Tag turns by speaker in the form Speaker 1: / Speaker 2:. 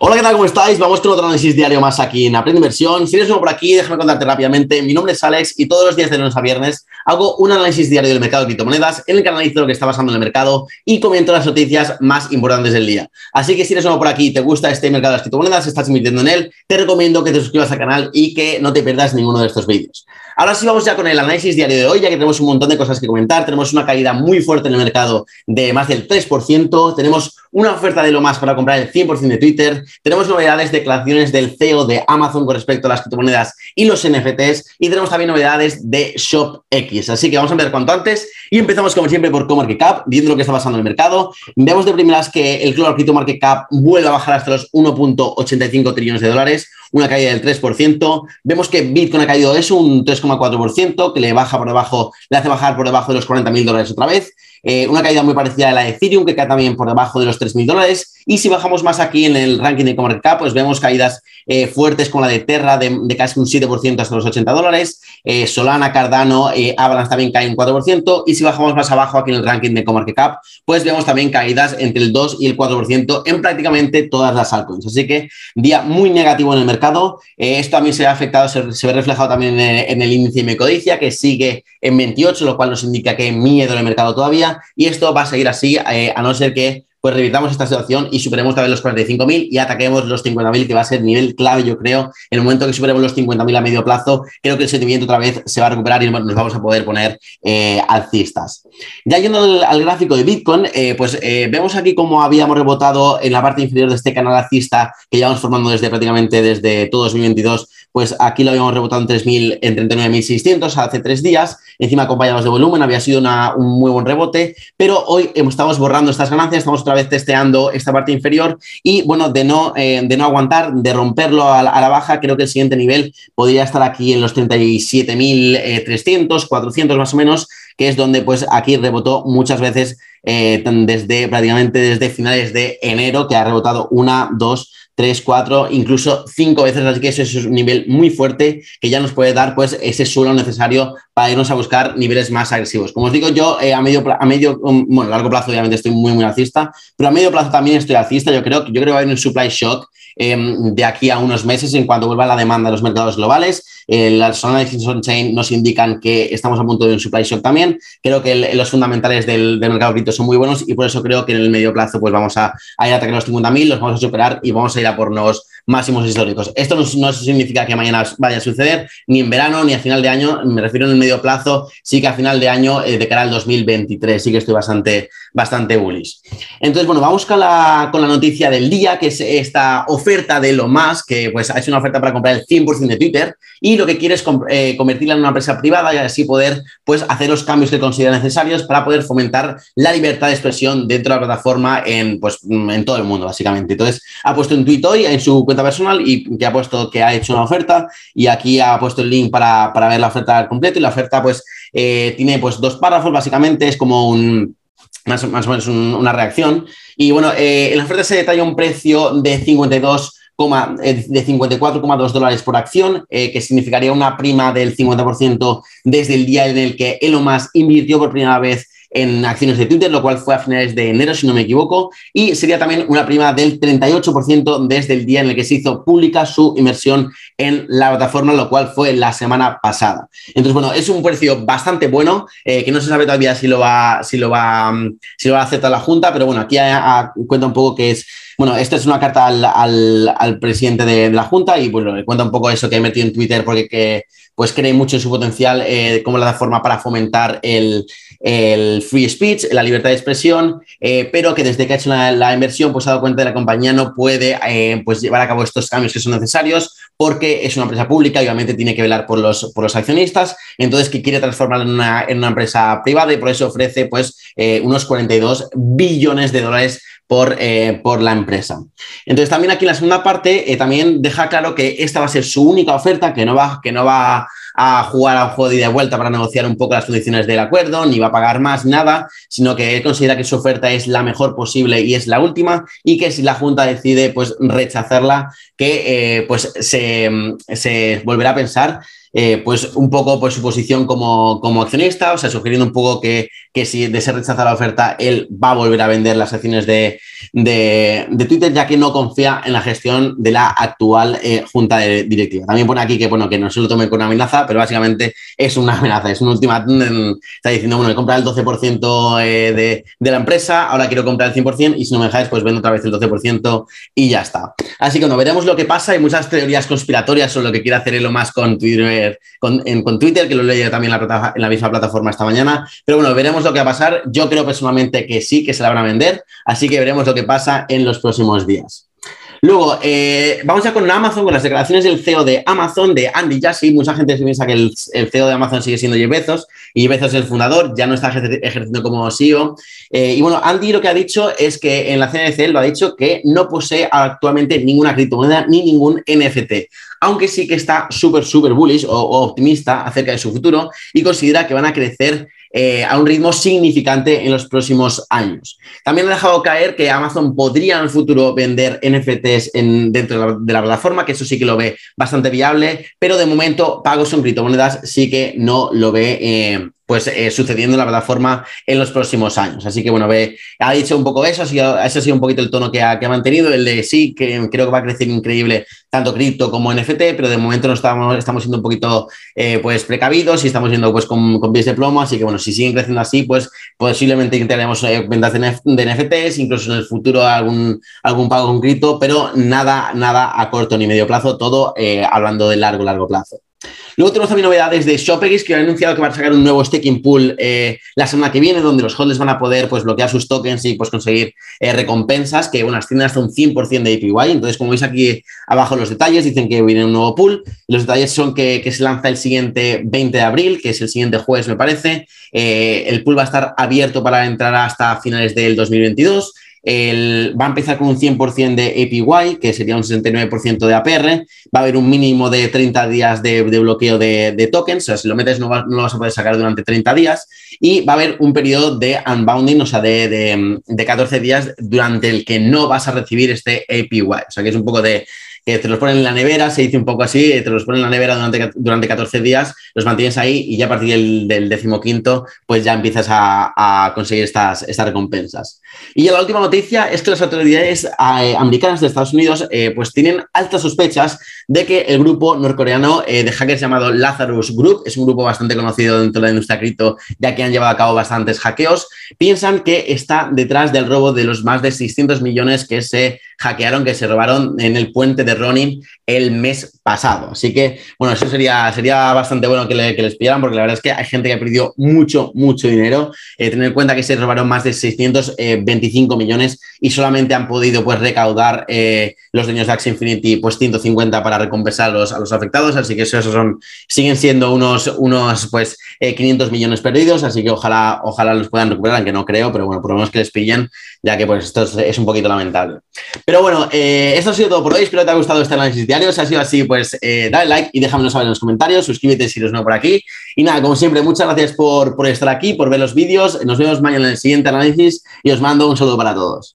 Speaker 1: Hola, ¿qué tal? ¿Cómo estáis? Vamos con otro análisis diario más aquí en Aprende Inversión. Si eres nuevo por aquí, déjame contarte rápidamente. Mi nombre es Alex y todos los días de lunes a viernes hago un análisis diario del mercado de criptomonedas en el que analizo lo que está pasando en el mercado y comento las noticias más importantes del día. Así que si eres nuevo por aquí y te gusta este mercado de las criptomonedas, estás invirtiendo en él, te recomiendo que te suscribas al canal y que no te pierdas ninguno de estos vídeos. Ahora sí vamos ya con el análisis diario de hoy, ya que tenemos un montón de cosas que comentar. Tenemos una caída muy fuerte en el mercado de más del 3%. Tenemos una oferta de lo más para comprar el 100% de Twitter. Tenemos novedades, declaraciones del CEO de Amazon con respecto a las criptomonedas y los NFTs. Y tenemos también novedades de ShopX. Así que vamos a ver cuanto antes. Y empezamos, como siempre, por CoMarketCap, viendo lo que está pasando en el mercado. Vemos de primeras que el Global Crypto Market Cap vuelve a bajar hasta los 1.85 trillones de dólares una caída del 3%. Vemos que Bitcoin ha caído eso, un 3,4%, que le baja por debajo, le hace bajar por debajo de los 40 mil dólares otra vez. Eh, una caída muy parecida a la de Ethereum, que cae también por debajo de los 3.000 dólares. Y si bajamos más aquí en el ranking de ComarCap, pues vemos caídas eh, fuertes con la de Terra de, casi un 7% hasta los 80 dólares. Eh, Solana, Cardano, Avalanche también caen un 4%. Y si bajamos más abajo aquí en el ranking de ComarCap, pues vemos también caídas entre el 2 y el 4% en prácticamente todas las altcoins. Así que día muy negativo en el mercado. esto también se ha afectado, se, ve reflejado también en, el índice de Mecodicia, que sigue en 28, lo cual nos indica que hay miedo en el mercado todavía y esto va a seguir así eh, a no ser que pues revirtamos esta situación y superemos también los 45.000 y ataquemos los 50.000, que va a ser nivel clave, yo creo. En el momento que superemos los 50.000 a medio plazo, creo que el sentimiento otra vez se va a recuperar y nos vamos a poder poner eh, alcistas. Ya yendo al, gráfico de Bitcoin, eh, pues vemos aquí cómo habíamos rebotado en la parte inferior de este canal alcista que llevamos formando desde prácticamente desde todo 2022 pues aquí lo habíamos rebotado en 3.000, en 39.600 hace tres días, encima acompañados de volumen, había sido un muy buen rebote, pero hoy estamos borrando estas ganancias, estamos otra vez testeando esta parte inferior. Y bueno, de no, eh, de no aguantar, de romperlo a la, baja, creo que el siguiente nivel podría estar aquí en los 37.300, 400 más o menos, que es donde pues aquí rebotó muchas veces eh, desde prácticamente desde finales de enero, que ha rebotado una, dos, tres, cuatro, incluso cinco veces, así que eso es un nivel muy fuerte que ya nos puede dar pues ese suelo necesario para irnos a buscar niveles más agresivos. Como os digo, yo eh, a medio, a medio, um, bueno, largo plazo obviamente estoy muy, muy alcista, pero a medio plazo también estoy alcista. Yo creo, yo creo que va a haber un supply shock em, de aquí a unos meses en cuanto vuelva la demanda de los mercados globales. Las análisis on-chain nos indican que estamos a punto de un supply shock también. Creo que los fundamentales del, mercado cripto son muy buenos y por eso creo que en el medio plazo pues vamos a, a ir a atacar los 50.000, los vamos a superar y vamos a ir a por nuevos máximos históricos. Esto no, significa que mañana vaya a suceder, ni en verano, ni a final de año, me refiero en el medio plazo, sí que a final de año, eh, de cara al 2023, sí que estoy bastante, bastante bullish. Entonces, bueno, vamos con la, con la noticia del día, que es esta oferta de lo más, que pues ha hecho una oferta para comprar el 100% de Twitter y lo que quiere es eh, convertirla en una empresa privada y así poder pues hacer los cambios que considera necesarios para poder fomentar la libertad de expresión dentro de la plataforma en, pues, en todo el mundo, básicamente. Entonces, ha puesto un tweet hoy en su cuenta personal y que ha puesto que ha hecho una oferta y aquí ha puesto el link para, ver la oferta al completo y la oferta pues eh, tiene pues dos párrafos básicamente, es como un, más, o menos una reacción. Y bueno, eh, en la oferta se detalla un precio de 52 eh, de 54,2 dólares por acción, que significaría una prima del 50% desde el día en el que Elon Musk invirtió por primera vez en acciones de Twitter, lo cual fue a finales de enero, si no me equivoco, y sería también una prima del 38% desde el día en el que se hizo pública su inversión en la plataforma, lo cual fue la semana pasada. Entonces, bueno, es un precio bastante bueno, eh, que no se sabe todavía si lo va, si lo va, si lo va a aceptar la Junta, pero bueno, aquí cuenta un poco que es bueno, esta es una carta al, presidente de, la Junta y bueno, le cuenta un poco eso que ha metido en Twitter porque que, pues cree mucho en su potencial eh, como la forma para fomentar el, free speech, la libertad de expresión, eh, pero que desde que ha hecho la, inversión pues ha dado cuenta de que la compañía no puede eh, pues llevar a cabo estos cambios que son necesarios porque es una empresa pública y obviamente tiene que velar por los, por los accionistas, entonces que quiere transformarla en una, en una empresa privada y por eso ofrece pues unos 42 billones de dólares por, eh, por, la empresa. Entonces, también aquí en la segunda parte, eh, también deja claro que esta va a ser su única oferta, que no va, que no va a jugar a un juego de vuelta para negociar un poco las condiciones del acuerdo, ni va a pagar más, nada, sino que él considera que su oferta es la mejor posible y es la última, y que si la Junta decide pues, rechazarla, que eh, pues, se, se volverá a pensar eh, pues un poco pues, su posición como, accionista, o sea, sugiriendo un poco que, que si de ser rechazada la oferta, él va a volver a vender las acciones de, Twitter, ya que no confía en la gestión de la actual eh, junta directiva. También pone aquí que, bueno, que no se lo tome con amenaza, pero básicamente es una amenaza, es un ultimátum. Está diciendo, bueno, he comprado el 12% eh, de, de, la empresa, ahora quiero comprar el 100% y si no me dejáis, pues vendo otra vez el 12% y ya está. Así que bueno, veremos lo que pasa. Hay muchas teorías conspiratorias sobre lo que quiere hacer Elon Musk con Twitter, con, con Twitter que lo leí también en la, en la misma plataforma esta mañana. Pero bueno, veremos lo que va a pasar. Yo creo personalmente que sí, que se la van a vender. Así que veremos lo que pasa en los próximos días. Luego, eh, vamos ya con Amazon, con las declaraciones del CEO de Amazon, de Andy Jassy. Mucha gente piensa que el, CEO de Amazon sigue siendo Jeff Bezos y Bezos es el fundador, ya no está ejerciendo como CEO. Eh, y bueno, Andy lo que ha dicho es que en la CNC lo ha dicho que no posee actualmente ninguna criptomoneda ni ningún NFT, aunque sí que está súper, súper bullish o optimista acerca de su futuro y considera que van a crecer eh, a un ritmo significante en los próximos años. También ha dejado caer que Amazon podría en el futuro vender NFTs en, dentro de la, plataforma, que eso sí que lo ve bastante viable, pero de momento pagos en criptomonedas sí que no lo ve eh, pues eh, sucediendo en la plataforma en los próximos años. Así que bueno, ve, ha dicho un poco eso, ha sido, ese ha sido un poquito el tono que ha, mantenido, el de sí, que creo que va a crecer increíble tanto cripto como NFT, pero de momento no estamos, estamos siendo un poquito eh, pues precavidos y estamos yendo pues con, con, pies de plomo, así que bueno, si siguen creciendo así, pues posiblemente tendremos eh, ventas de, NFTs, incluso en el futuro algún, algún pago con cripto, pero nada, nada a corto ni medio plazo, todo hablando de largo, largo plazo. Luego tenemos también novedades de Shopegis, que han anunciado que van a sacar un nuevo staking pool eh, la semana que viene, donde los holders van a poder pues, bloquear sus tokens y pues, conseguir eh, recompensas, que unas tienen hasta un 100% de APY. Entonces, como veis aquí abajo los detalles, dicen que viene un nuevo pool. Los detalles son que, se lanza el siguiente 20 de abril, que es el siguiente jueves, me parece. Eh, el pool va a estar abierto para entrar hasta finales del 2022 va a empezar con un 100% de APY, que sería un 69% de APR. Va a haber un mínimo de 30 días de, bloqueo de, tokens. O sea, si lo metes no, lo vas a poder sacar durante 30 días. Y va a haber un periodo de unbounding, o sea, de, de 14 días durante el que no vas a recibir este APY. O sea, que es un poco de que te los ponen en la nevera, se dice un poco así, te los ponen en la nevera durante, durante 14 días, los mantienes ahí y ya a partir del, decimoquinto, pues ya empiezas a, conseguir estas, estas recompensas. Y ya la última noticia es que las autoridades eh, americanas de Estados Unidos eh, pues tienen altas sospechas de que el grupo norcoreano eh, de hackers llamado Lazarus Group, es un grupo bastante conocido dentro de la industria cripto, ya que han llevado a cabo bastantes hackeos, piensan que está detrás del robo de los más de 600 millones que se hackearon, que se robaron en el puente de Ronin el mes pasado. Así que, bueno, eso sería, sería bastante bueno que, le, les pillaran, porque la verdad es que hay gente que ha perdido mucho, mucho dinero. Eh, tener en cuenta que se robaron más de 625 millones y solamente han podido pues recaudar eh, los dueños de Axie Infinity pues 150 para recompensar a los, afectados. Así que eso, son, siguen siendo unos, unos pues 500 eh, millones perdidos. Así que ojalá, ojalá los puedan recuperar, que no creo, pero bueno, por lo menos que les pillen, ya que pues esto es, un poquito lamentable. Pero bueno, esto ha sido todo por hoy. Espero que te haya gustado este análisis diario. Si ha sido así, pues eh, dale like y déjamelo saber en los comentarios. Suscríbete si eres nuevo por aquí. Y nada, como siempre, muchas gracias por, por estar aquí, por ver los vídeos. Nos vemos mañana en el siguiente análisis y os mando un saludo para todos.